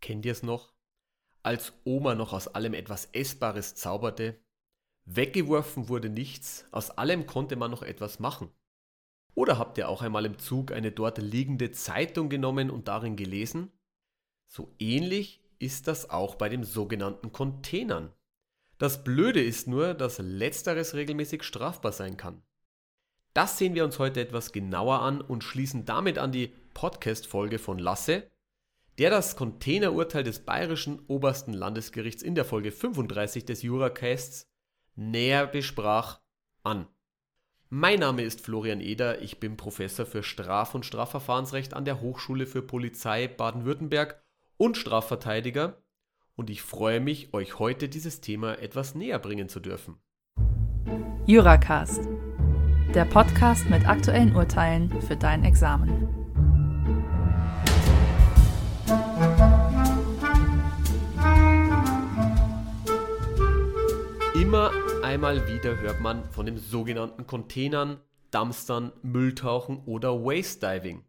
Kennt ihr es noch? Als Oma noch aus allem etwas Essbares zauberte, weggeworfen wurde nichts, aus allem konnte man noch etwas machen. Oder habt ihr auch einmal im Zug eine dort liegende Zeitung genommen und darin gelesen? So ähnlich ist das auch bei den sogenannten Containern. Das Blöde ist nur, dass letzteres regelmäßig strafbar sein kann. Das sehen wir uns heute etwas genauer an und schließen damit an die Podcast-Folge von Lasse, der das Containerurteil des Bayerischen Obersten Landesgerichts in der Folge 35 des Juracasts näher besprach, an. Mein Name ist Florian Eder, ich bin Professor für Straf- und Strafverfahrensrecht an der Hochschule für Polizei Baden-Württemberg und Strafverteidiger und ich freue mich, euch heute dieses Thema etwas näher bringen zu dürfen. Juracast, der Podcast mit aktuellen Urteilen für dein Examen. Immer einmal wieder hört man von den sogenannten Containern, Dumpstern, Mülltauchen oder Waste Diving.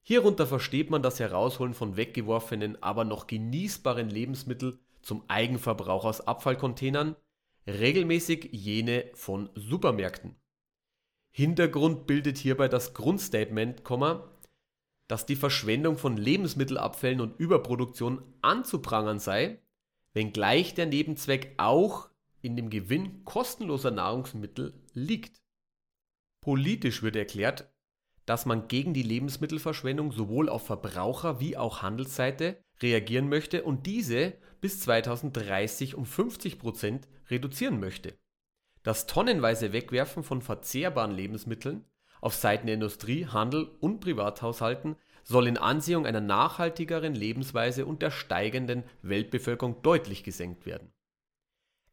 Hierunter versteht man das Herausholen von weggeworfenen, aber noch genießbaren Lebensmitteln zum Eigenverbrauch aus Abfallcontainern, regelmäßig jene von Supermärkten. Hintergrund bildet hierbei das Grundstatement, dass die Verschwendung von Lebensmittelabfällen und Überproduktion anzuprangern sei, wenngleich der Nebenzweck auch in dem Gewinn kostenloser Nahrungsmittel liegt. Politisch wird erklärt, dass man gegen die Lebensmittelverschwendung sowohl auf Verbraucher- wie auch Handelsseite reagieren möchte und diese bis 2030 um 50 Prozent reduzieren möchte. Das tonnenweise Wegwerfen von verzehrbaren Lebensmitteln auf Seiten der Industrie, Handel und Privathaushalten soll in Ansehung einer nachhaltigeren Lebensweise und der steigenden Weltbevölkerung deutlich gesenkt werden.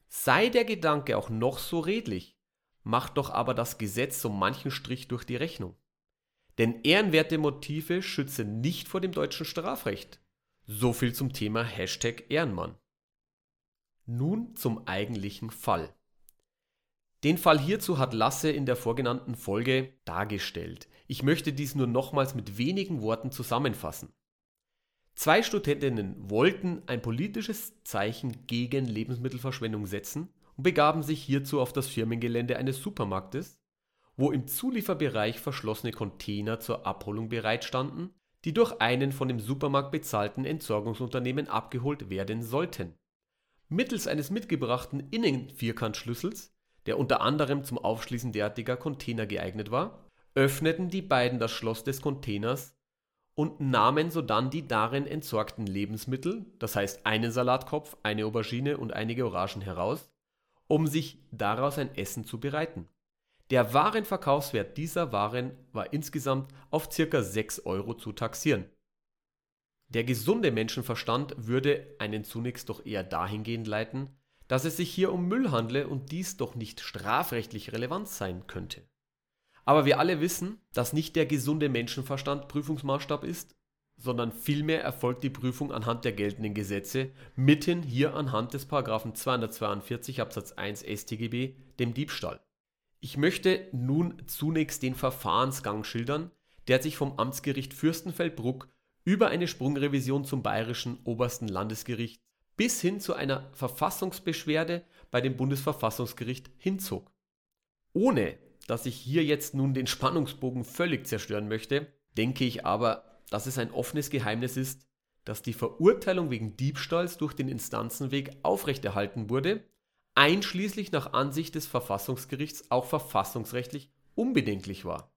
Sei der Gedanke auch noch so redlich, macht doch aber das Gesetz so manchen Strich durch die Rechnung. Denn ehrenwerte Motive schützen nicht vor dem deutschen Strafrecht. So viel zum Thema Hashtag Ehrenmann. Nun zum eigentlichen Fall. Den Fall hierzu hat Lasse in der vorgenannten Folge dargestellt. Ich möchte dies nur nochmals mit wenigen Worten zusammenfassen. Zwei Studentinnen wollten ein politisches Zeichen gegen Lebensmittelverschwendung setzen und begaben sich hierzu auf das Firmengelände eines Supermarktes, wo im Zulieferbereich verschlossene Container zur Abholung bereitstanden, die durch einen von dem Supermarkt bezahlten Entsorgungsunternehmen abgeholt werden sollten. Mittels eines mitgebrachten Innenvierkantschlüssels, der unter anderem zum Aufschließen derartiger Container geeignet war, öffneten die beiden das Schloss des Containers und nahmen sodann die darin entsorgten Lebensmittel, das heißt einen Salatkopf, eine Aubergine und einige Orangen heraus, um sich daraus ein Essen zu bereiten. Der Warenverkaufswert dieser Waren war insgesamt auf ca. 6 Euro zu taxieren. Der gesunde Menschenverstand würde einen zunächst doch eher dahingehend leiten, dass es sich hier um Müll handle und dies doch nicht strafrechtlich relevant sein könnte. Aber wir alle wissen, dass nicht der gesunde Menschenverstand Prüfungsmaßstab ist, sondern vielmehr erfolgt die Prüfung anhand der geltenden Gesetze, mitten hier anhand des Paragraphen 242 Absatz 1 StGB, dem Diebstahl. Ich möchte nun zunächst den Verfahrensgang schildern, der sich vom Amtsgericht Fürstenfeldbruck über eine Sprungrevision zum Bayerischen Obersten Landesgericht bis hin zu einer Verfassungsbeschwerde bei dem Bundesverfassungsgericht hinzog. Ohne dass ich hier jetzt nun den Spannungsbogen völlig zerstören möchte, denke ich aber, dass es ein offenes Geheimnis ist, dass die Verurteilung wegen Diebstahls durch den Instanzenweg aufrechterhalten wurde, einschließlich nach Ansicht des Verfassungsgerichts auch verfassungsrechtlich unbedenklich war.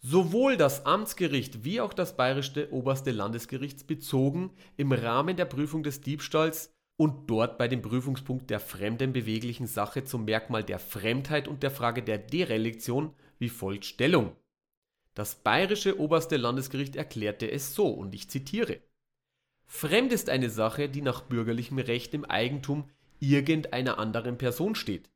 Sowohl das Amtsgericht wie auch das bayerische oberste Landesgericht bezogen im Rahmen der Prüfung des Diebstahls und dort bei dem Prüfungspunkt der fremden beweglichen Sache zum Merkmal der Fremdheit und der Frage der Derelektion wie folgt Stellung. Das bayerische oberste Landesgericht erklärte es so, und ich zitiere Fremd ist eine Sache, die nach bürgerlichem Recht im Eigentum irgendeiner anderen Person steht.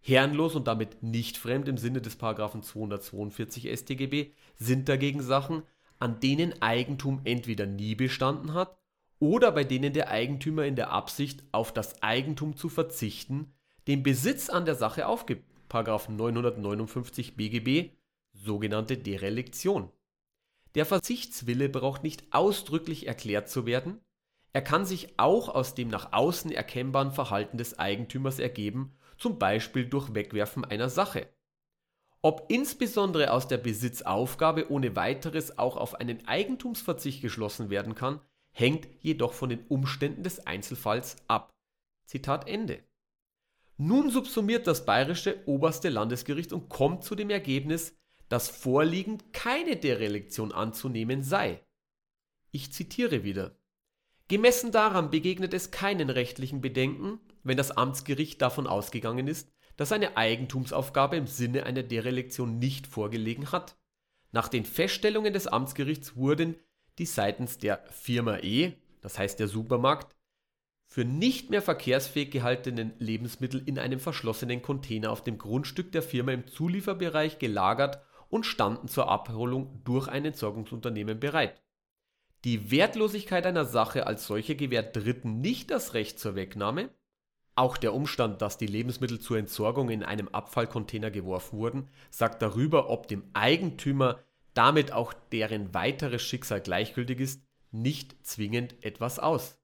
Herrenlos und damit nicht fremd im Sinne des 242 StGB sind dagegen Sachen, an denen Eigentum entweder nie bestanden hat oder bei denen der Eigentümer in der Absicht, auf das Eigentum zu verzichten, den Besitz an der Sache aufgibt. 959 BGB, sogenannte Derelektion. Der Verzichtswille braucht nicht ausdrücklich erklärt zu werden, Er kann sich auch aus dem nach außen erkennbaren Verhalten des Eigentümers ergeben, zum Beispiel durch Wegwerfen einer Sache. Ob insbesondere aus der Besitzaufgabe ohne weiteres auch auf einen Eigentumsverzicht geschlossen werden kann, hängt jedoch von den Umständen des Einzelfalls ab. Zitat Ende. Nun subsumiert das bayerische oberste Landesgericht und kommt zu dem Ergebnis, dass vorliegend keine Derelektion anzunehmen sei. Ich zitiere wieder. Gemessen daran begegnet es keinen rechtlichen Bedenken, wenn das Amtsgericht davon ausgegangen ist, dass eine Eigentumsaufgabe im Sinne einer Derelektion nicht vorgelegen hat. Nach den Feststellungen des Amtsgerichts wurden die seitens der Firma E, das heißt der Supermarkt, für nicht mehr verkehrsfähig gehaltenen Lebensmittel in einem verschlossenen Container auf dem Grundstück der Firma im Zulieferbereich gelagert und standen zur Abholung durch ein Entsorgungsunternehmen bereit. Die Wertlosigkeit einer Sache als solche gewährt Dritten nicht das Recht zur Wegnahme. Auch der Umstand, dass die Lebensmittel zur Entsorgung in einem Abfallcontainer geworfen wurden, sagt darüber, ob dem Eigentümer damit auch deren weiteres Schicksal gleichgültig ist, nicht zwingend etwas aus.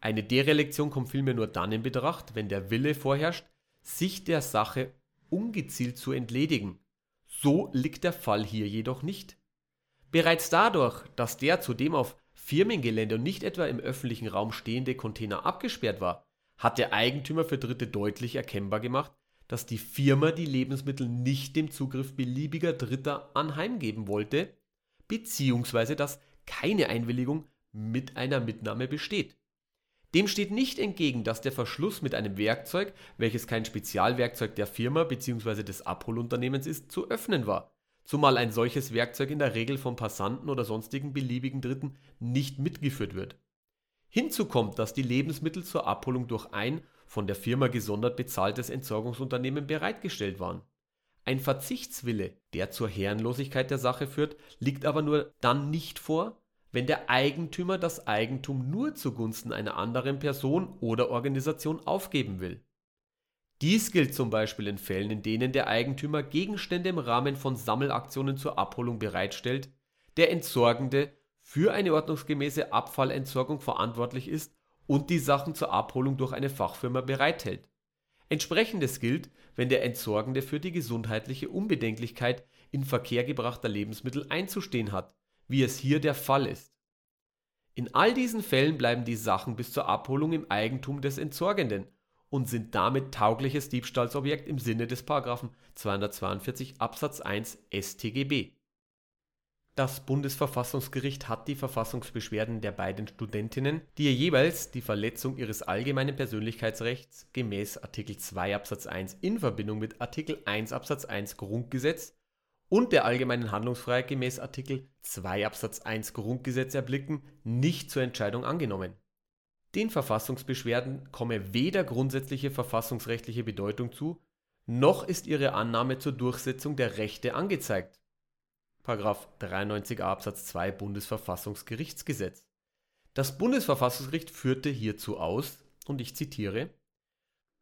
Eine Derelektion kommt vielmehr nur dann in Betracht, wenn der Wille vorherrscht, sich der Sache ungezielt zu entledigen. So liegt der Fall hier jedoch nicht. Bereits dadurch, dass der zudem auf Firmengelände und nicht etwa im öffentlichen Raum stehende Container abgesperrt war, hat der Eigentümer für Dritte deutlich erkennbar gemacht, dass die Firma die Lebensmittel nicht dem Zugriff beliebiger Dritter anheimgeben wollte, beziehungsweise dass keine Einwilligung mit einer Mitnahme besteht. Dem steht nicht entgegen, dass der Verschluss mit einem Werkzeug, welches kein Spezialwerkzeug der Firma bzw. des Abholunternehmens ist, zu öffnen war, zumal ein solches Werkzeug in der Regel von Passanten oder sonstigen beliebigen Dritten nicht mitgeführt wird. Hinzu kommt, dass die Lebensmittel zur Abholung durch ein von der Firma gesondert bezahltes Entsorgungsunternehmen bereitgestellt waren. Ein Verzichtswille, der zur Herrenlosigkeit der Sache führt, liegt aber nur dann nicht vor, wenn der Eigentümer das Eigentum nur zugunsten einer anderen Person oder Organisation aufgeben will. Dies gilt zum Beispiel in Fällen, in denen der Eigentümer Gegenstände im Rahmen von Sammelaktionen zur Abholung bereitstellt, der Entsorgende für eine ordnungsgemäße Abfallentsorgung verantwortlich ist und die Sachen zur Abholung durch eine Fachfirma bereithält. Entsprechendes gilt, wenn der Entsorgende für die gesundheitliche Unbedenklichkeit in Verkehr gebrachter Lebensmittel einzustehen hat wie es hier der Fall ist. In all diesen Fällen bleiben die Sachen bis zur Abholung im Eigentum des Entsorgenden und sind damit taugliches Diebstahlsobjekt im Sinne des 242 Absatz 1 StGB. Das Bundesverfassungsgericht hat die Verfassungsbeschwerden der beiden Studentinnen, die ihr jeweils die Verletzung ihres allgemeinen Persönlichkeitsrechts gemäß Artikel 2 Absatz 1 in Verbindung mit Artikel 1 Absatz 1 Grundgesetz und der allgemeinen Handlungsfreiheit gemäß Artikel 2 Absatz 1 Grundgesetz erblicken, nicht zur Entscheidung angenommen. Den Verfassungsbeschwerden komme weder grundsätzliche verfassungsrechtliche Bedeutung zu, noch ist ihre Annahme zur Durchsetzung der Rechte angezeigt. 93a Absatz 2 Bundesverfassungsgerichtsgesetz. Das Bundesverfassungsgericht führte hierzu aus, und ich zitiere,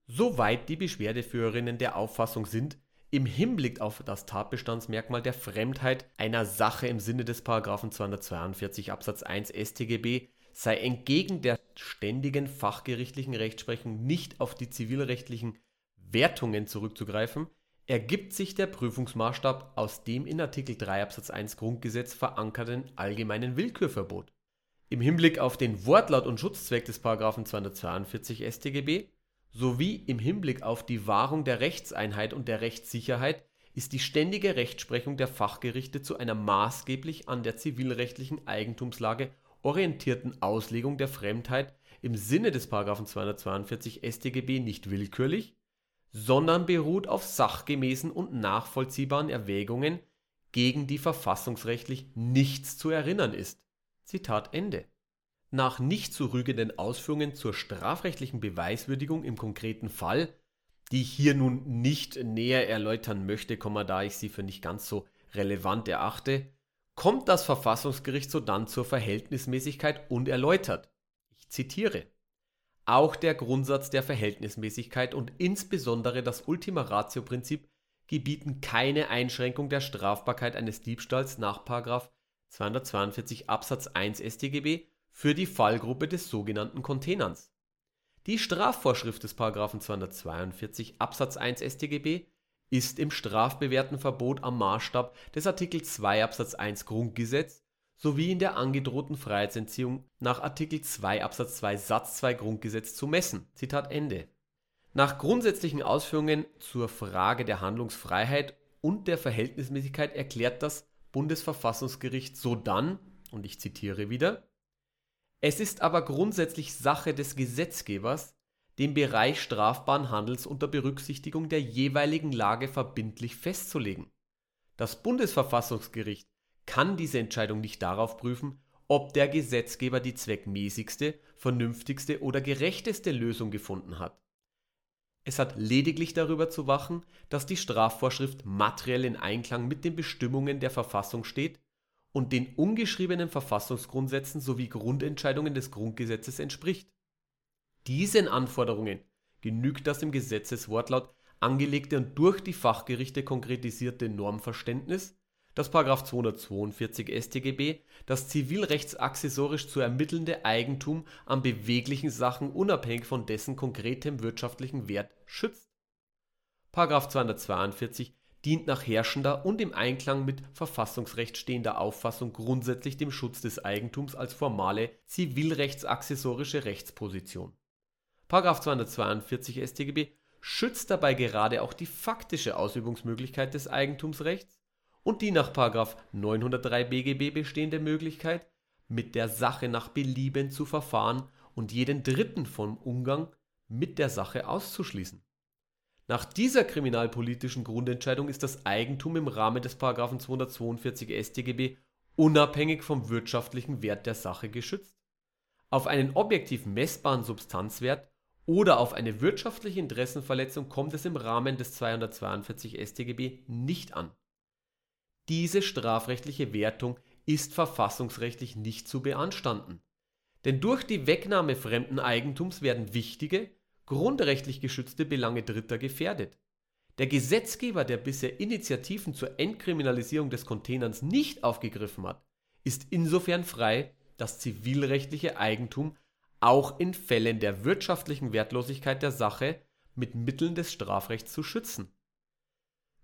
Soweit die Beschwerdeführerinnen der Auffassung sind, im Hinblick auf das Tatbestandsmerkmal der Fremdheit einer Sache im Sinne des § 242 Absatz 1 StGB sei entgegen der ständigen fachgerichtlichen Rechtsprechung nicht auf die zivilrechtlichen Wertungen zurückzugreifen, ergibt sich der Prüfungsmaßstab aus dem in Artikel 3 Absatz 1 Grundgesetz verankerten allgemeinen Willkürverbot. Im Hinblick auf den Wortlaut und Schutzzweck des § 242 StGB sowie im Hinblick auf die Wahrung der Rechtseinheit und der Rechtssicherheit ist die ständige Rechtsprechung der Fachgerichte zu einer maßgeblich an der zivilrechtlichen Eigentumslage orientierten Auslegung der Fremdheit im Sinne des § 242 StGB nicht willkürlich, sondern beruht auf sachgemäßen und nachvollziehbaren Erwägungen, gegen die verfassungsrechtlich nichts zu erinnern ist. Zitat Ende nach nicht zu rügenden Ausführungen zur strafrechtlichen Beweiswürdigung im konkreten Fall, die ich hier nun nicht näher erläutern möchte, da ich sie für nicht ganz so relevant erachte, kommt das Verfassungsgericht sodann zur Verhältnismäßigkeit und erläutert. Ich zitiere. Auch der Grundsatz der Verhältnismäßigkeit und insbesondere das Ultima Ratio Prinzip gebieten keine Einschränkung der Strafbarkeit eines Diebstahls nach 242 Absatz 1 StGB für die Fallgruppe des sogenannten Containers. Die Strafvorschrift des § 242 Absatz 1 StGB ist im strafbewährten Verbot am Maßstab des Artikel 2 Absatz 1 Grundgesetz sowie in der angedrohten Freiheitsentziehung nach Artikel 2 Absatz 2 Satz 2 Grundgesetz zu messen. Zitat Ende. Nach grundsätzlichen Ausführungen zur Frage der Handlungsfreiheit und der Verhältnismäßigkeit erklärt das Bundesverfassungsgericht sodann, und ich zitiere wieder, es ist aber grundsätzlich Sache des Gesetzgebers, den Bereich strafbaren Handels unter Berücksichtigung der jeweiligen Lage verbindlich festzulegen. Das Bundesverfassungsgericht kann diese Entscheidung nicht darauf prüfen, ob der Gesetzgeber die zweckmäßigste, vernünftigste oder gerechteste Lösung gefunden hat. Es hat lediglich darüber zu wachen, dass die Strafvorschrift materiell in Einklang mit den Bestimmungen der Verfassung steht und den ungeschriebenen Verfassungsgrundsätzen sowie Grundentscheidungen des Grundgesetzes entspricht. Diesen Anforderungen genügt das im Gesetzeswortlaut angelegte und durch die Fachgerichte konkretisierte Normverständnis, das § 242 StGB das zivilrechtsaccessorisch zu ermittelnde Eigentum an beweglichen Sachen unabhängig von dessen konkretem wirtschaftlichen Wert schützt. § 242 dient nach herrschender und im Einklang mit Verfassungsrecht stehender Auffassung grundsätzlich dem Schutz des Eigentums als formale zivilrechtsaccessorische Rechtsposition. § 242 StGB schützt dabei gerade auch die faktische Ausübungsmöglichkeit des Eigentumsrechts und die nach § 903 BGB bestehende Möglichkeit, mit der Sache nach Belieben zu verfahren und jeden Dritten vom Umgang mit der Sache auszuschließen nach dieser kriminalpolitischen Grundentscheidung ist das Eigentum im Rahmen des § 242 StGB unabhängig vom wirtschaftlichen Wert der Sache geschützt. Auf einen objektiv messbaren Substanzwert oder auf eine wirtschaftliche Interessenverletzung kommt es im Rahmen des 242 StGB nicht an. Diese strafrechtliche Wertung ist verfassungsrechtlich nicht zu beanstanden. Denn durch die Wegnahme fremden Eigentums werden wichtige grundrechtlich geschützte Belange Dritter gefährdet. Der Gesetzgeber, der bisher Initiativen zur Entkriminalisierung des Containers nicht aufgegriffen hat, ist insofern frei, das zivilrechtliche Eigentum auch in Fällen der wirtschaftlichen Wertlosigkeit der Sache mit Mitteln des Strafrechts zu schützen.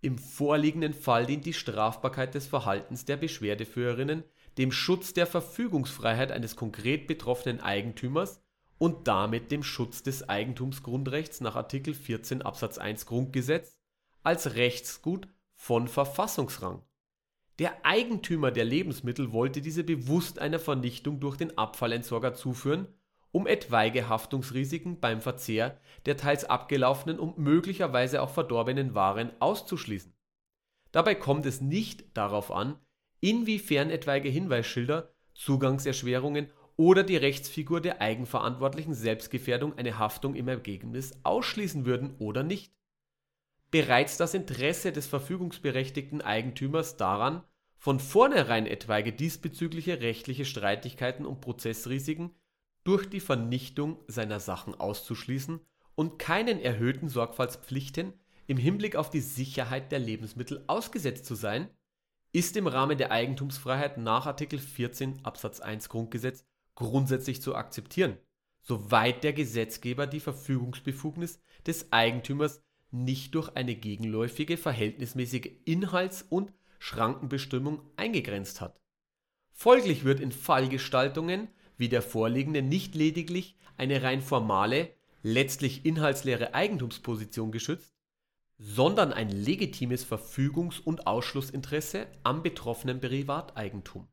Im vorliegenden Fall dient die Strafbarkeit des Verhaltens der Beschwerdeführerinnen dem Schutz der Verfügungsfreiheit eines konkret betroffenen Eigentümers und damit dem Schutz des Eigentumsgrundrechts nach Artikel 14 Absatz 1 Grundgesetz als Rechtsgut von Verfassungsrang. Der Eigentümer der Lebensmittel wollte diese bewusst einer Vernichtung durch den Abfallentsorger zuführen, um etwaige Haftungsrisiken beim Verzehr der teils abgelaufenen und möglicherweise auch verdorbenen Waren auszuschließen. Dabei kommt es nicht darauf an, inwiefern etwaige Hinweisschilder, Zugangserschwerungen oder die Rechtsfigur der eigenverantwortlichen Selbstgefährdung eine Haftung im Ergebnis ausschließen würden oder nicht. Bereits das Interesse des verfügungsberechtigten Eigentümers daran, von vornherein etwaige diesbezügliche rechtliche Streitigkeiten und Prozessrisiken durch die Vernichtung seiner Sachen auszuschließen und keinen erhöhten Sorgfaltspflichten im Hinblick auf die Sicherheit der Lebensmittel ausgesetzt zu sein, ist im Rahmen der Eigentumsfreiheit nach Artikel 14 Absatz 1 Grundgesetz grundsätzlich zu akzeptieren, soweit der Gesetzgeber die Verfügungsbefugnis des Eigentümers nicht durch eine gegenläufige verhältnismäßige Inhalts- und Schrankenbestimmung eingegrenzt hat. Folglich wird in Fallgestaltungen wie der vorliegenden nicht lediglich eine rein formale, letztlich inhaltsleere Eigentumsposition geschützt, sondern ein legitimes Verfügungs- und Ausschlussinteresse am betroffenen Privateigentum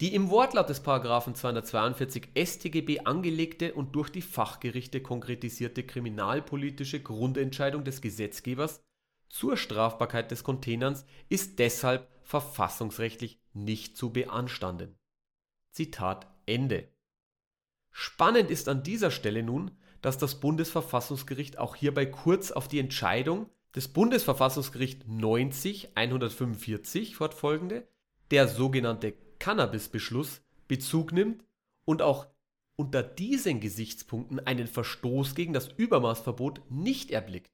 die im Wortlaut des § 242 StGB angelegte und durch die Fachgerichte konkretisierte kriminalpolitische Grundentscheidung des Gesetzgebers zur Strafbarkeit des Containers ist deshalb verfassungsrechtlich nicht zu beanstanden. Zitat Ende. Spannend ist an dieser Stelle nun, dass das Bundesverfassungsgericht auch hierbei kurz auf die Entscheidung des Bundesverfassungsgericht 90 145 fortfolgende, der sogenannte Cannabis-Beschluss Bezug nimmt und auch unter diesen Gesichtspunkten einen Verstoß gegen das Übermaßverbot nicht erblickt.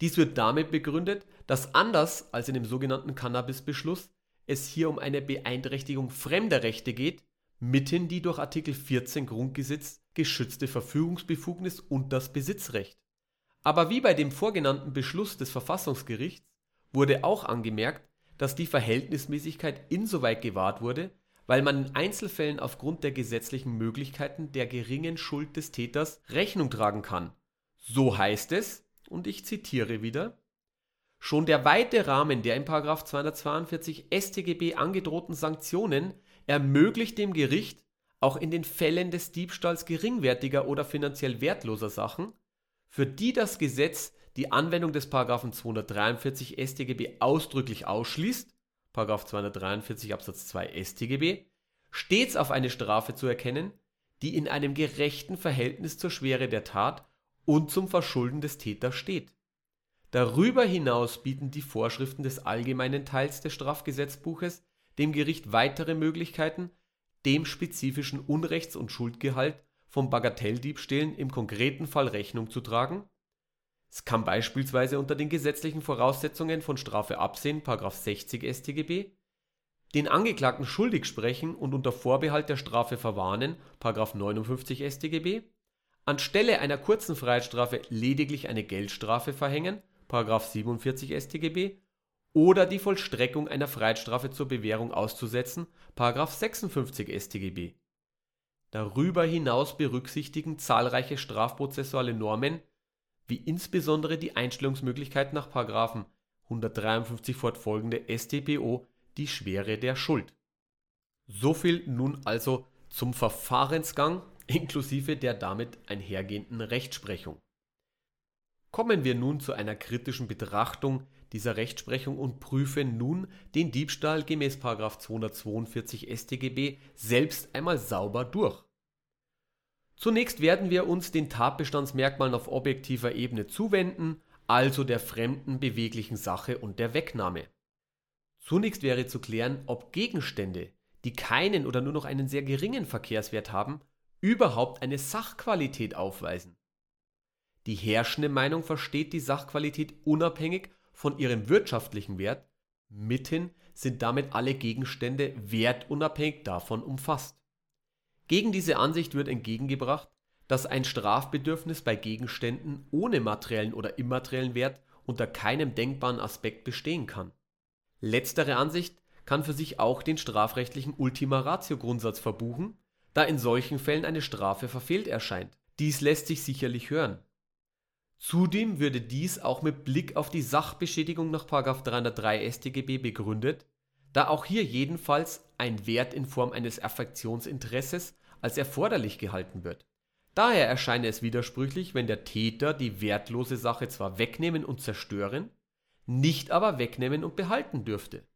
Dies wird damit begründet, dass anders als in dem sogenannten Cannabis-Beschluss es hier um eine Beeinträchtigung fremder Rechte geht, mithin die durch Artikel 14 Grundgesetz geschützte Verfügungsbefugnis und das Besitzrecht. Aber wie bei dem vorgenannten Beschluss des Verfassungsgerichts wurde auch angemerkt, dass die Verhältnismäßigkeit insoweit gewahrt wurde, weil man in Einzelfällen aufgrund der gesetzlichen Möglichkeiten der geringen Schuld des Täters Rechnung tragen kann. So heißt es, und ich zitiere wieder, Schon der weite Rahmen der in § 242 StGB angedrohten Sanktionen ermöglicht dem Gericht, auch in den Fällen des Diebstahls geringwertiger oder finanziell wertloser Sachen, für die das Gesetz die Anwendung des § 243 StGB ausdrücklich ausschließt (§ 243 Absatz 2 StGB), stets auf eine Strafe zu erkennen, die in einem gerechten Verhältnis zur Schwere der Tat und zum Verschulden des Täters steht. Darüber hinaus bieten die Vorschriften des allgemeinen Teils des Strafgesetzbuches dem Gericht weitere Möglichkeiten, dem spezifischen Unrechts und Schuldgehalt von Bagatelldiebstählen im konkreten Fall Rechnung zu tragen. Es kann beispielsweise unter den gesetzlichen Voraussetzungen von Strafe absehen (§ 60 StGB), den Angeklagten schuldig sprechen und unter Vorbehalt der Strafe verwarnen (§ 59 StGB), anstelle einer kurzen Freiheitsstrafe lediglich eine Geldstrafe verhängen (§ 47 StGB) oder die Vollstreckung einer Freiheitsstrafe zur Bewährung auszusetzen (§ 56 StGB). Darüber hinaus berücksichtigen zahlreiche strafprozessuale Normen wie insbesondere die Einstellungsmöglichkeit nach § 153 fortfolgende StPO die Schwere der Schuld. Soviel nun also zum Verfahrensgang inklusive der damit einhergehenden Rechtsprechung. Kommen wir nun zu einer kritischen Betrachtung dieser Rechtsprechung und prüfen nun den Diebstahl gemäß § 242 StGB selbst einmal sauber durch Zunächst werden wir uns den Tatbestandsmerkmalen auf objektiver Ebene zuwenden, also der fremden beweglichen Sache und der Wegnahme. Zunächst wäre zu klären, ob Gegenstände, die keinen oder nur noch einen sehr geringen Verkehrswert haben, überhaupt eine Sachqualität aufweisen. Die herrschende Meinung versteht die Sachqualität unabhängig von ihrem wirtschaftlichen Wert, mithin sind damit alle Gegenstände wertunabhängig davon umfasst gegen diese Ansicht wird entgegengebracht, dass ein Strafbedürfnis bei Gegenständen ohne materiellen oder immateriellen Wert unter keinem denkbaren Aspekt bestehen kann. Letztere Ansicht kann für sich auch den strafrechtlichen Ultima-Ratio-Grundsatz verbuchen, da in solchen Fällen eine Strafe verfehlt erscheint. Dies lässt sich sicherlich hören. Zudem würde dies auch mit Blick auf die Sachbeschädigung nach 303 StGB begründet, da auch hier jedenfalls ein Wert in Form eines Affektionsinteresses als erforderlich gehalten wird. Daher erscheine es widersprüchlich, wenn der Täter die wertlose Sache zwar wegnehmen und zerstören, nicht aber wegnehmen und behalten dürfte.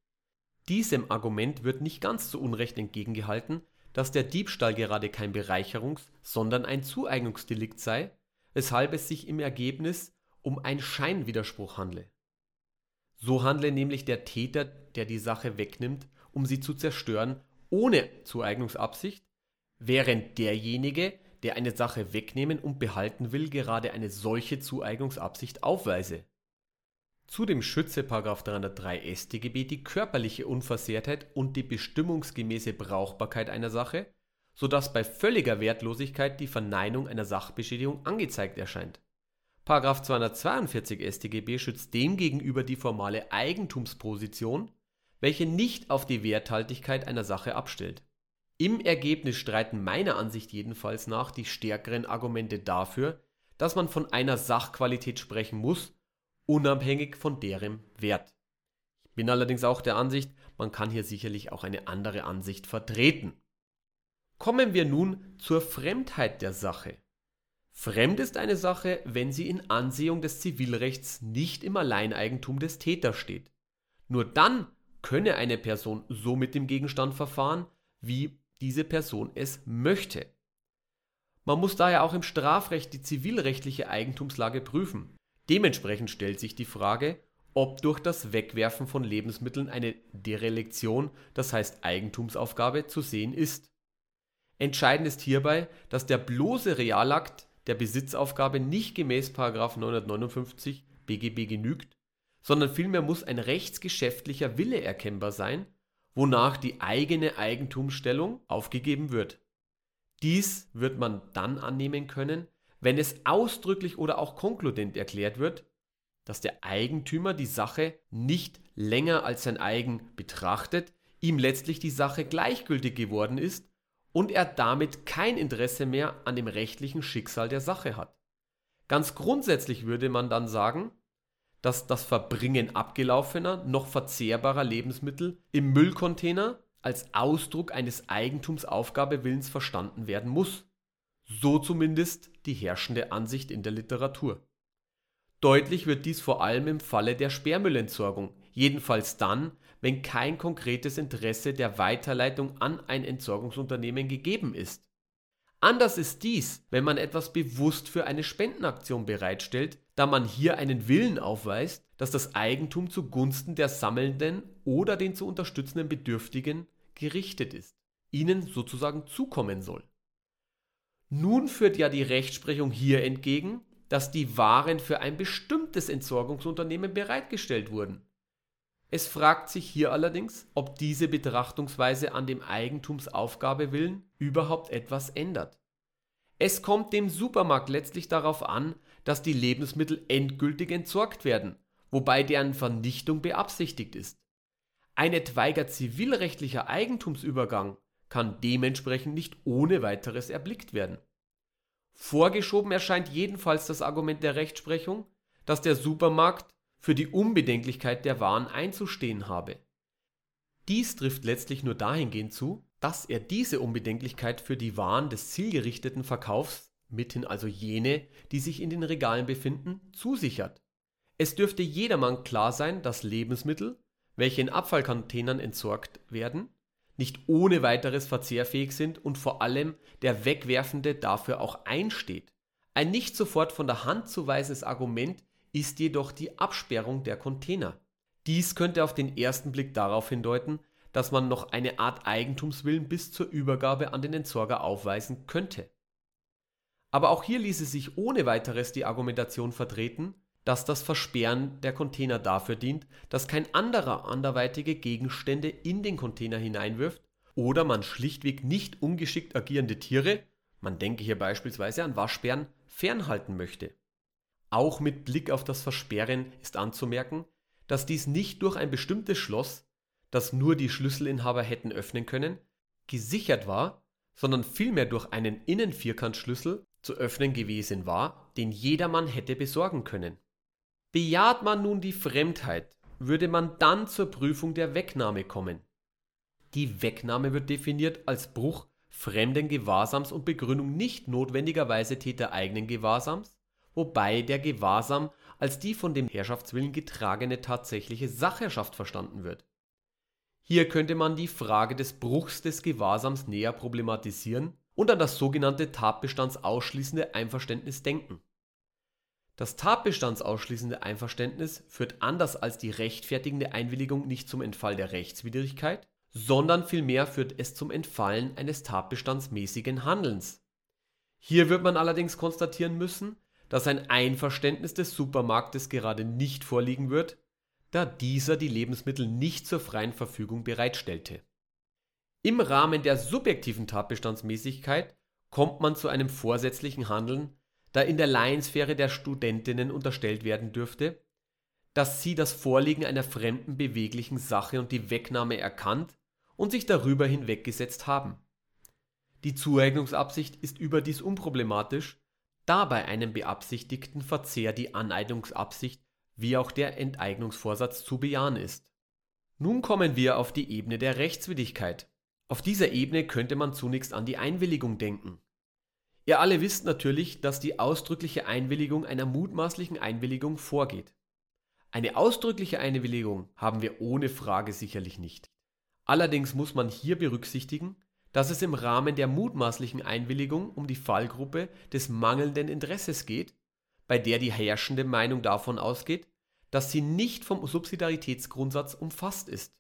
Diesem Argument wird nicht ganz zu Unrecht entgegengehalten, dass der Diebstahl gerade kein Bereicherungs-, sondern ein Zueignungsdelikt sei, weshalb es sich im Ergebnis um einen Scheinwiderspruch handle. So handle nämlich der Täter, der die Sache wegnimmt, um sie zu zerstören, ohne Zueignungsabsicht, während derjenige, der eine Sache wegnehmen und behalten will, gerade eine solche Zueignungsabsicht aufweise. Zudem schütze § 303 StGB die körperliche Unversehrtheit und die bestimmungsgemäße Brauchbarkeit einer Sache, so dass bei völliger Wertlosigkeit die Verneinung einer Sachbeschädigung angezeigt erscheint. § 242 StGB schützt demgegenüber die formale Eigentumsposition, welche nicht auf die Werthaltigkeit einer Sache abstellt im Ergebnis streiten meiner Ansicht jedenfalls nach die stärkeren Argumente dafür, dass man von einer Sachqualität sprechen muss, unabhängig von deren Wert. Ich bin allerdings auch der Ansicht, man kann hier sicherlich auch eine andere Ansicht vertreten. Kommen wir nun zur Fremdheit der Sache. Fremd ist eine Sache, wenn sie in Ansehung des Zivilrechts nicht im Alleineigentum des Täters steht. Nur dann könne eine Person so mit dem Gegenstand verfahren, wie diese Person es möchte. Man muss daher auch im Strafrecht die zivilrechtliche Eigentumslage prüfen. Dementsprechend stellt sich die Frage, ob durch das Wegwerfen von Lebensmitteln eine Derelektion, das heißt Eigentumsaufgabe, zu sehen ist. Entscheidend ist hierbei, dass der bloße Realakt der Besitzaufgabe nicht gemäß 959 BGB genügt, sondern vielmehr muss ein rechtsgeschäftlicher Wille erkennbar sein wonach die eigene Eigentumsstellung aufgegeben wird. Dies wird man dann annehmen können, wenn es ausdrücklich oder auch konkludent erklärt wird, dass der Eigentümer die Sache nicht länger als sein eigen betrachtet, ihm letztlich die Sache gleichgültig geworden ist und er damit kein Interesse mehr an dem rechtlichen Schicksal der Sache hat. Ganz grundsätzlich würde man dann sagen, dass das Verbringen abgelaufener, noch verzehrbarer Lebensmittel im Müllcontainer als Ausdruck eines Eigentumsaufgabewillens verstanden werden muss. So zumindest die herrschende Ansicht in der Literatur. Deutlich wird dies vor allem im Falle der Sperrmüllentsorgung, jedenfalls dann, wenn kein konkretes Interesse der Weiterleitung an ein Entsorgungsunternehmen gegeben ist. Anders ist dies, wenn man etwas bewusst für eine Spendenaktion bereitstellt, da man hier einen Willen aufweist, dass das Eigentum zugunsten der sammelnden oder den zu unterstützenden Bedürftigen gerichtet ist, ihnen sozusagen zukommen soll. Nun führt ja die Rechtsprechung hier entgegen, dass die Waren für ein bestimmtes Entsorgungsunternehmen bereitgestellt wurden. Es fragt sich hier allerdings, ob diese Betrachtungsweise an dem Eigentumsaufgabe willen überhaupt etwas ändert. Es kommt dem Supermarkt letztlich darauf an, dass die Lebensmittel endgültig entsorgt werden, wobei deren Vernichtung beabsichtigt ist. Ein etwaiger zivilrechtlicher Eigentumsübergang kann dementsprechend nicht ohne weiteres erblickt werden. Vorgeschoben erscheint jedenfalls das Argument der Rechtsprechung, dass der Supermarkt für die Unbedenklichkeit der Waren einzustehen habe. Dies trifft letztlich nur dahingehend zu, dass er diese Unbedenklichkeit für die Waren des zielgerichteten Verkaufs, mithin also jene, die sich in den Regalen befinden, zusichert. Es dürfte jedermann klar sein, dass Lebensmittel, welche in Abfallcontainern entsorgt werden, nicht ohne weiteres verzehrfähig sind und vor allem der Wegwerfende dafür auch einsteht. Ein nicht sofort von der Hand zu weisendes Argument ist jedoch die Absperrung der Container. Dies könnte auf den ersten Blick darauf hindeuten, dass man noch eine Art Eigentumswillen bis zur Übergabe an den Entsorger aufweisen könnte. Aber auch hier ließe sich ohne weiteres die Argumentation vertreten, dass das Versperren der Container dafür dient, dass kein anderer anderweitige Gegenstände in den Container hineinwirft oder man schlichtweg nicht ungeschickt agierende Tiere, man denke hier beispielsweise an Waschbären, fernhalten möchte. Auch mit Blick auf das Versperren ist anzumerken, dass dies nicht durch ein bestimmtes Schloss, das nur die Schlüsselinhaber hätten öffnen können, gesichert war, sondern vielmehr durch einen Innenvierkantschlüssel zu öffnen gewesen war, den jedermann hätte besorgen können. Bejaht man nun die Fremdheit, würde man dann zur Prüfung der Wegnahme kommen. Die Wegnahme wird definiert als Bruch fremden Gewahrsams und Begründung nicht notwendigerweise tätereigenen Gewahrsams, wobei der Gewahrsam als die von dem Herrschaftswillen getragene tatsächliche Sachherrschaft verstanden wird. Hier könnte man die Frage des Bruchs des Gewahrsams näher problematisieren und an das sogenannte tatbestandsausschließende Einverständnis denken das tatbestandsausschließende Einverständnis führt anders als die rechtfertigende Einwilligung nicht zum Entfall der Rechtswidrigkeit, sondern vielmehr führt es zum Entfallen eines tatbestandsmäßigen Handelns. Hier wird man allerdings konstatieren müssen, dass ein Einverständnis des Supermarktes gerade nicht vorliegen wird, da dieser die Lebensmittel nicht zur freien Verfügung bereitstellte. Im Rahmen der subjektiven Tatbestandsmäßigkeit kommt man zu einem vorsätzlichen Handeln, da in der Laiensphäre der Studentinnen unterstellt werden dürfte, dass sie das Vorliegen einer fremden beweglichen Sache und die Wegnahme erkannt und sich darüber hinweggesetzt haben. Die Zueignungsabsicht ist überdies unproblematisch, da bei einem beabsichtigten Verzehr die Aneignungsabsicht wie auch der Enteignungsvorsatz zu bejahen ist. Nun kommen wir auf die Ebene der Rechtswidrigkeit. Auf dieser Ebene könnte man zunächst an die Einwilligung denken. Ihr alle wisst natürlich, dass die ausdrückliche Einwilligung einer mutmaßlichen Einwilligung vorgeht. Eine ausdrückliche Einwilligung haben wir ohne Frage sicherlich nicht. Allerdings muss man hier berücksichtigen, dass es im Rahmen der mutmaßlichen Einwilligung um die Fallgruppe des mangelnden Interesses geht, bei der die herrschende Meinung davon ausgeht, dass sie nicht vom Subsidiaritätsgrundsatz umfasst ist.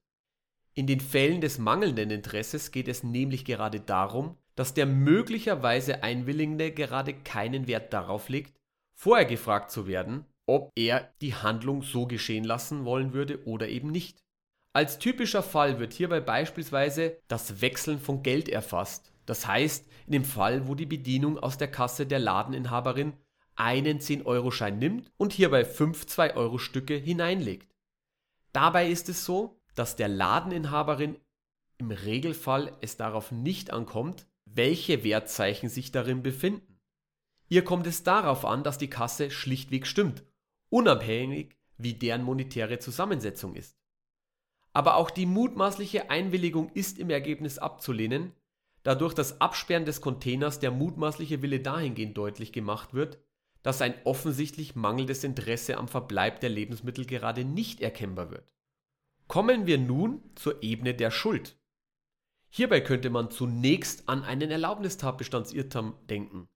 In den Fällen des mangelnden Interesses geht es nämlich gerade darum, dass der möglicherweise Einwilligende gerade keinen Wert darauf legt, vorher gefragt zu werden, ob er die Handlung so geschehen lassen wollen würde oder eben nicht. Als typischer Fall wird hierbei beispielsweise das Wechseln von Geld erfasst. Das heißt, in dem Fall, wo die Bedienung aus der Kasse der Ladeninhaberin einen 10-Euro-Schein nimmt und hierbei 5 2-Euro-Stücke hineinlegt. Dabei ist es so, dass der Ladeninhaberin im Regelfall es darauf nicht ankommt, welche Wertzeichen sich darin befinden. Ihr kommt es darauf an, dass die Kasse schlichtweg stimmt, unabhängig wie deren monetäre Zusammensetzung ist. Aber auch die mutmaßliche Einwilligung ist im Ergebnis abzulehnen, da durch das Absperren des Containers der mutmaßliche Wille dahingehend deutlich gemacht wird, dass ein offensichtlich mangelndes Interesse am Verbleib der Lebensmittel gerade nicht erkennbar wird. Kommen wir nun zur Ebene der Schuld. Hierbei könnte man zunächst an einen Erlaubnistatbestandsirrtum denken,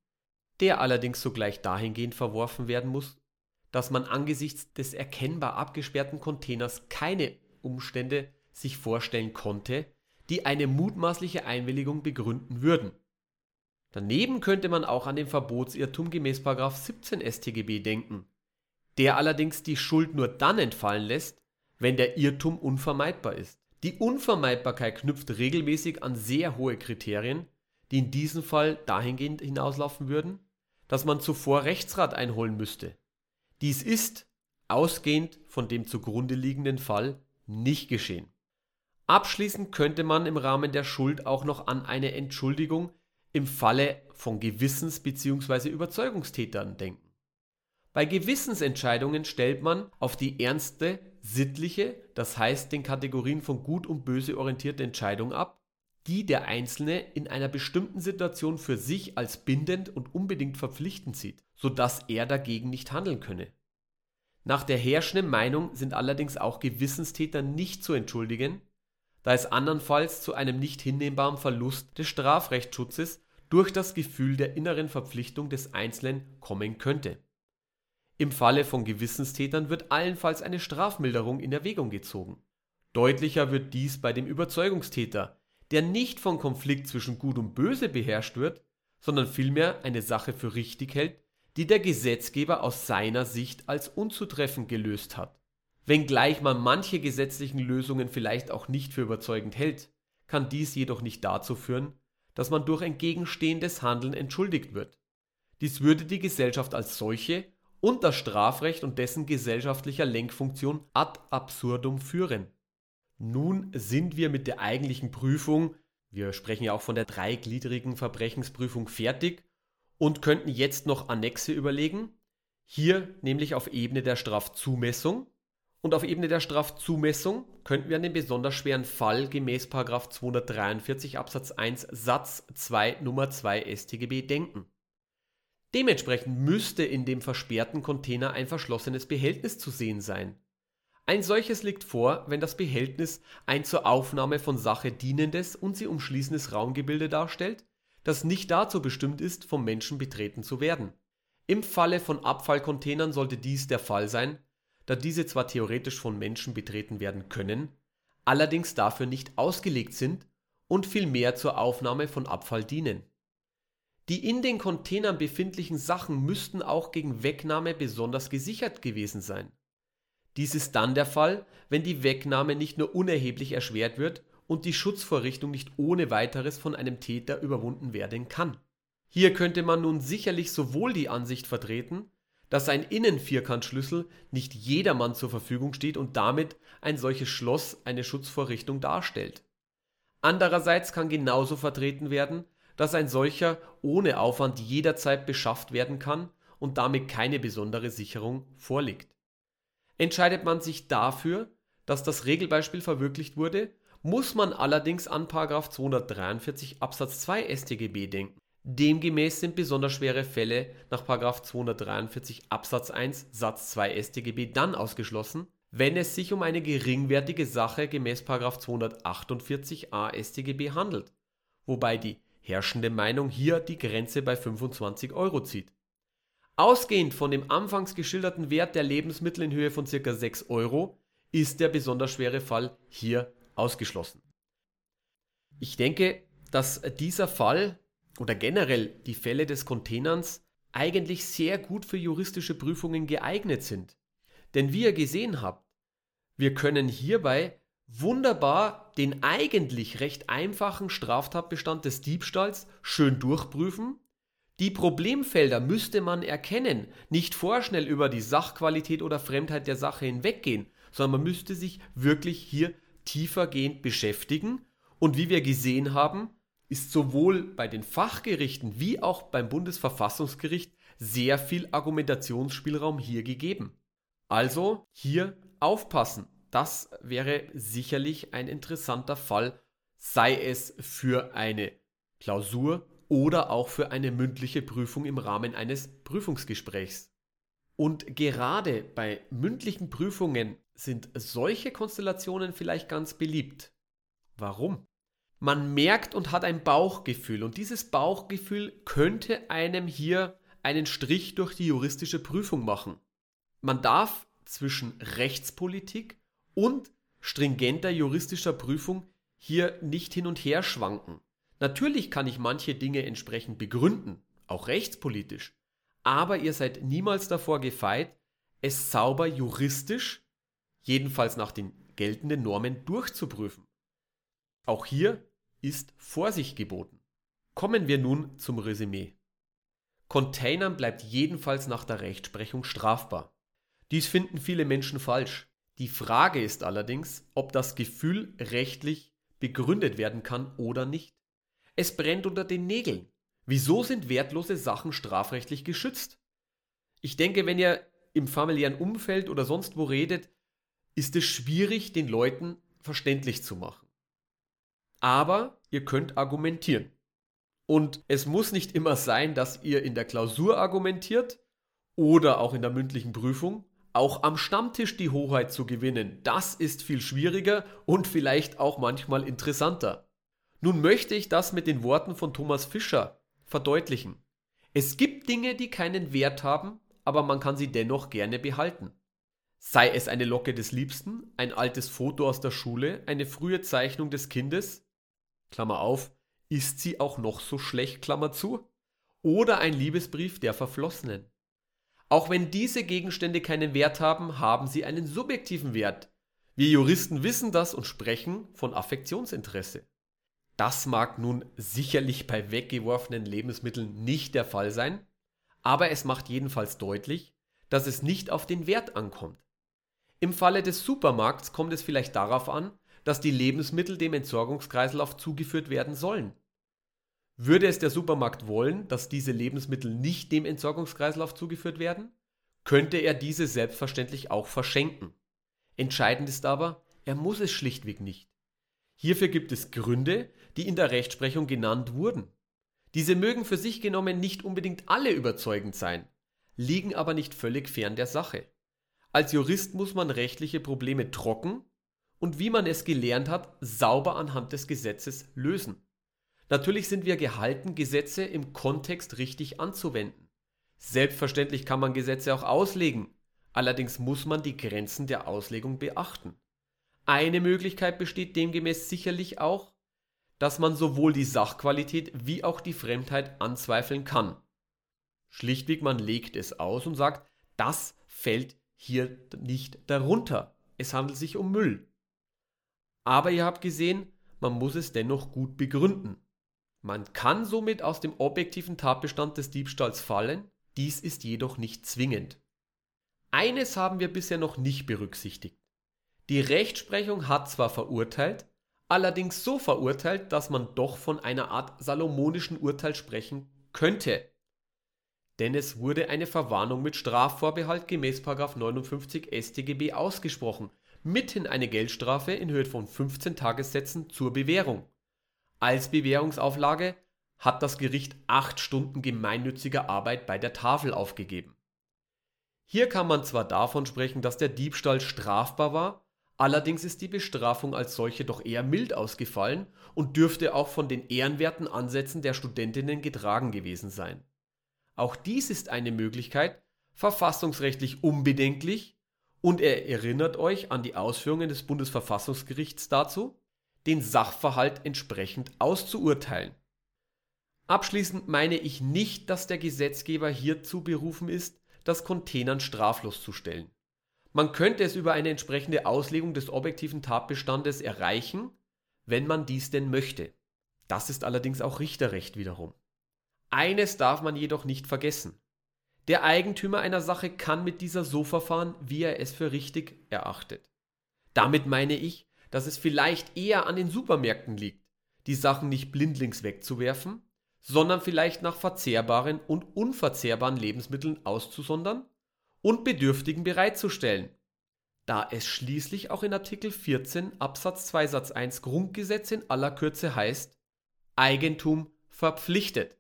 der allerdings sogleich dahingehend verworfen werden muss, dass man angesichts des erkennbar abgesperrten Containers keine Umstände sich vorstellen konnte, die eine mutmaßliche Einwilligung begründen würden. Daneben könnte man auch an den Verbotsirrtum gemäß 17 StGB denken, der allerdings die Schuld nur dann entfallen lässt, wenn der Irrtum unvermeidbar ist. Die Unvermeidbarkeit knüpft regelmäßig an sehr hohe Kriterien, die in diesem Fall dahingehend hinauslaufen würden, dass man zuvor Rechtsrat einholen müsste. Dies ist, ausgehend von dem zugrunde liegenden Fall, nicht geschehen. Abschließend könnte man im Rahmen der Schuld auch noch an eine Entschuldigung im Falle von Gewissens- bzw. Überzeugungstätern denken. Bei Gewissensentscheidungen stellt man auf die ernste, sittliche, das heißt den Kategorien von gut und böse orientierte Entscheidung ab, die der Einzelne in einer bestimmten Situation für sich als bindend und unbedingt verpflichtend sieht, sodass er dagegen nicht handeln könne. Nach der herrschenden Meinung sind allerdings auch Gewissenstäter nicht zu entschuldigen, da es andernfalls zu einem nicht hinnehmbaren Verlust des Strafrechtsschutzes durch das Gefühl der inneren Verpflichtung des Einzelnen kommen könnte. Im Falle von Gewissenstätern wird allenfalls eine Strafmilderung in Erwägung gezogen. Deutlicher wird dies bei dem Überzeugungstäter, der nicht vom Konflikt zwischen Gut und Böse beherrscht wird, sondern vielmehr eine Sache für richtig hält, die der Gesetzgeber aus seiner Sicht als unzutreffend gelöst hat. Wenngleich man manche gesetzlichen Lösungen vielleicht auch nicht für überzeugend hält, kann dies jedoch nicht dazu führen, dass man durch entgegenstehendes Handeln entschuldigt wird. Dies würde die Gesellschaft als solche und das Strafrecht und dessen gesellschaftlicher Lenkfunktion ad absurdum führen. Nun sind wir mit der eigentlichen Prüfung, wir sprechen ja auch von der dreigliedrigen Verbrechensprüfung fertig und könnten jetzt noch Annexe überlegen, hier nämlich auf Ebene der Strafzumessung, und auf Ebene der Strafzumessung könnten wir an den besonders schweren Fall gemäß 243 Absatz 1 Satz 2 Nummer 2 StGB denken. Dementsprechend müsste in dem versperrten Container ein verschlossenes Behältnis zu sehen sein. Ein solches liegt vor, wenn das Behältnis ein zur Aufnahme von Sache dienendes und sie umschließendes Raumgebilde darstellt, das nicht dazu bestimmt ist, vom Menschen betreten zu werden. Im Falle von Abfallcontainern sollte dies der Fall sein, da diese zwar theoretisch von Menschen betreten werden können, allerdings dafür nicht ausgelegt sind und vielmehr zur Aufnahme von Abfall dienen. Die in den Containern befindlichen Sachen müssten auch gegen Wegnahme besonders gesichert gewesen sein. Dies ist dann der Fall, wenn die Wegnahme nicht nur unerheblich erschwert wird und die Schutzvorrichtung nicht ohne weiteres von einem Täter überwunden werden kann. Hier könnte man nun sicherlich sowohl die Ansicht vertreten, dass ein Innenvierkantschlüssel nicht jedermann zur Verfügung steht und damit ein solches Schloss eine Schutzvorrichtung darstellt. Andererseits kann genauso vertreten werden, dass ein solcher ohne Aufwand jederzeit beschafft werden kann und damit keine besondere Sicherung vorliegt. Entscheidet man sich dafür, dass das Regelbeispiel verwirklicht wurde, muss man allerdings an 243 Absatz 2 StGB denken Demgemäß sind besonders schwere Fälle nach § 243 Absatz 1 Satz 2 StGB dann ausgeschlossen, wenn es sich um eine geringwertige Sache gemäß § 248 a StGB handelt, wobei die herrschende Meinung hier die Grenze bei 25 Euro zieht. Ausgehend von dem anfangs geschilderten Wert der Lebensmittel in Höhe von ca. 6 Euro ist der besonders schwere Fall hier ausgeschlossen. Ich denke, dass dieser Fall oder generell die Fälle des Containerns eigentlich sehr gut für juristische Prüfungen geeignet sind. Denn wie ihr gesehen habt, wir können hierbei wunderbar den eigentlich recht einfachen Straftatbestand des Diebstahls schön durchprüfen. Die Problemfelder müsste man erkennen, nicht vorschnell über die Sachqualität oder Fremdheit der Sache hinweggehen, sondern man müsste sich wirklich hier tiefergehend beschäftigen. Und wie wir gesehen haben, ist sowohl bei den Fachgerichten wie auch beim Bundesverfassungsgericht sehr viel Argumentationsspielraum hier gegeben. Also hier aufpassen. Das wäre sicherlich ein interessanter Fall, sei es für eine Klausur oder auch für eine mündliche Prüfung im Rahmen eines Prüfungsgesprächs. Und gerade bei mündlichen Prüfungen sind solche Konstellationen vielleicht ganz beliebt. Warum? Man merkt und hat ein Bauchgefühl und dieses Bauchgefühl könnte einem hier einen Strich durch die juristische Prüfung machen. Man darf zwischen Rechtspolitik und stringenter juristischer Prüfung hier nicht hin und her schwanken. Natürlich kann ich manche Dinge entsprechend begründen, auch rechtspolitisch, aber ihr seid niemals davor gefeit, es sauber juristisch, jedenfalls nach den geltenden Normen, durchzuprüfen. Auch hier ist Vorsicht geboten. Kommen wir nun zum Resümee. Containern bleibt jedenfalls nach der Rechtsprechung strafbar. Dies finden viele Menschen falsch. Die Frage ist allerdings, ob das Gefühl rechtlich begründet werden kann oder nicht. Es brennt unter den Nägeln. Wieso sind wertlose Sachen strafrechtlich geschützt? Ich denke, wenn ihr im familiären Umfeld oder sonst wo redet, ist es schwierig, den Leuten verständlich zu machen. Aber ihr könnt argumentieren. Und es muss nicht immer sein, dass ihr in der Klausur argumentiert oder auch in der mündlichen Prüfung. Auch am Stammtisch die Hoheit zu gewinnen, das ist viel schwieriger und vielleicht auch manchmal interessanter. Nun möchte ich das mit den Worten von Thomas Fischer verdeutlichen. Es gibt Dinge, die keinen Wert haben, aber man kann sie dennoch gerne behalten. Sei es eine Locke des Liebsten, ein altes Foto aus der Schule, eine frühe Zeichnung des Kindes, Klammer auf, ist sie auch noch so schlecht, Klammer zu, oder ein Liebesbrief der Verflossenen. Auch wenn diese Gegenstände keinen Wert haben, haben sie einen subjektiven Wert. Wir Juristen wissen das und sprechen von Affektionsinteresse. Das mag nun sicherlich bei weggeworfenen Lebensmitteln nicht der Fall sein, aber es macht jedenfalls deutlich, dass es nicht auf den Wert ankommt. Im Falle des Supermarkts kommt es vielleicht darauf an, dass die Lebensmittel dem Entsorgungskreislauf zugeführt werden sollen. Würde es der Supermarkt wollen, dass diese Lebensmittel nicht dem Entsorgungskreislauf zugeführt werden, könnte er diese selbstverständlich auch verschenken. Entscheidend ist aber, er muss es schlichtweg nicht. Hierfür gibt es Gründe, die in der Rechtsprechung genannt wurden. Diese mögen für sich genommen nicht unbedingt alle überzeugend sein, liegen aber nicht völlig fern der Sache. Als Jurist muss man rechtliche Probleme trocken und wie man es gelernt hat, sauber anhand des Gesetzes lösen. Natürlich sind wir gehalten, Gesetze im Kontext richtig anzuwenden. Selbstverständlich kann man Gesetze auch auslegen, allerdings muss man die Grenzen der Auslegung beachten. Eine Möglichkeit besteht demgemäß sicherlich auch, dass man sowohl die Sachqualität wie auch die Fremdheit anzweifeln kann. Schlichtweg, man legt es aus und sagt, das fällt hier nicht darunter. Es handelt sich um Müll. Aber ihr habt gesehen, man muss es dennoch gut begründen. Man kann somit aus dem objektiven Tatbestand des Diebstahls fallen, dies ist jedoch nicht zwingend. Eines haben wir bisher noch nicht berücksichtigt. Die Rechtsprechung hat zwar verurteilt, allerdings so verurteilt, dass man doch von einer Art salomonischen Urteil sprechen könnte. Denn es wurde eine Verwarnung mit Strafvorbehalt gemäß 59 StGB ausgesprochen, mithin eine Geldstrafe in Höhe von 15 Tagessätzen zur Bewährung. Als Bewährungsauflage hat das Gericht 8 Stunden gemeinnütziger Arbeit bei der Tafel aufgegeben. Hier kann man zwar davon sprechen, dass der Diebstahl strafbar war, Allerdings ist die Bestrafung als solche doch eher mild ausgefallen und dürfte auch von den ehrenwerten Ansätzen der Studentinnen getragen gewesen sein. Auch dies ist eine Möglichkeit, verfassungsrechtlich unbedenklich, und er erinnert euch an die Ausführungen des Bundesverfassungsgerichts dazu, den Sachverhalt entsprechend auszuurteilen. Abschließend meine ich nicht, dass der Gesetzgeber hierzu berufen ist, das Containern straflos zu stellen. Man könnte es über eine entsprechende Auslegung des objektiven Tatbestandes erreichen, wenn man dies denn möchte. Das ist allerdings auch Richterrecht wiederum. Eines darf man jedoch nicht vergessen. Der Eigentümer einer Sache kann mit dieser so verfahren, wie er es für richtig erachtet. Damit meine ich, dass es vielleicht eher an den Supermärkten liegt, die Sachen nicht blindlings wegzuwerfen, sondern vielleicht nach verzehrbaren und unverzehrbaren Lebensmitteln auszusondern und Bedürftigen bereitzustellen, da es schließlich auch in Artikel 14 Absatz 2 Satz 1 Grundgesetz in aller Kürze heißt, Eigentum verpflichtet.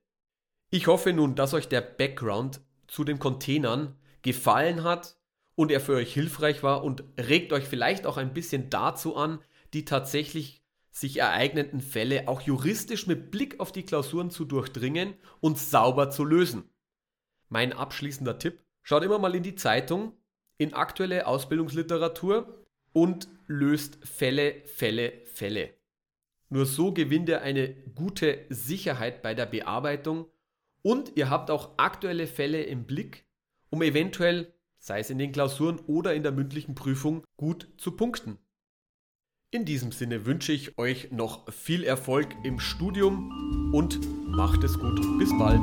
Ich hoffe nun, dass euch der Background zu den Containern gefallen hat und er für euch hilfreich war und regt euch vielleicht auch ein bisschen dazu an, die tatsächlich sich ereignenden Fälle auch juristisch mit Blick auf die Klausuren zu durchdringen und sauber zu lösen. Mein abschließender Tipp, schaut immer mal in die Zeitung, in aktuelle Ausbildungsliteratur und löst Fälle, Fälle, Fälle. Nur so gewinnt ihr eine gute Sicherheit bei der Bearbeitung und ihr habt auch aktuelle Fälle im Blick, um eventuell, sei es in den Klausuren oder in der mündlichen Prüfung, gut zu punkten. In diesem Sinne wünsche ich euch noch viel Erfolg im Studium und macht es gut. Bis bald.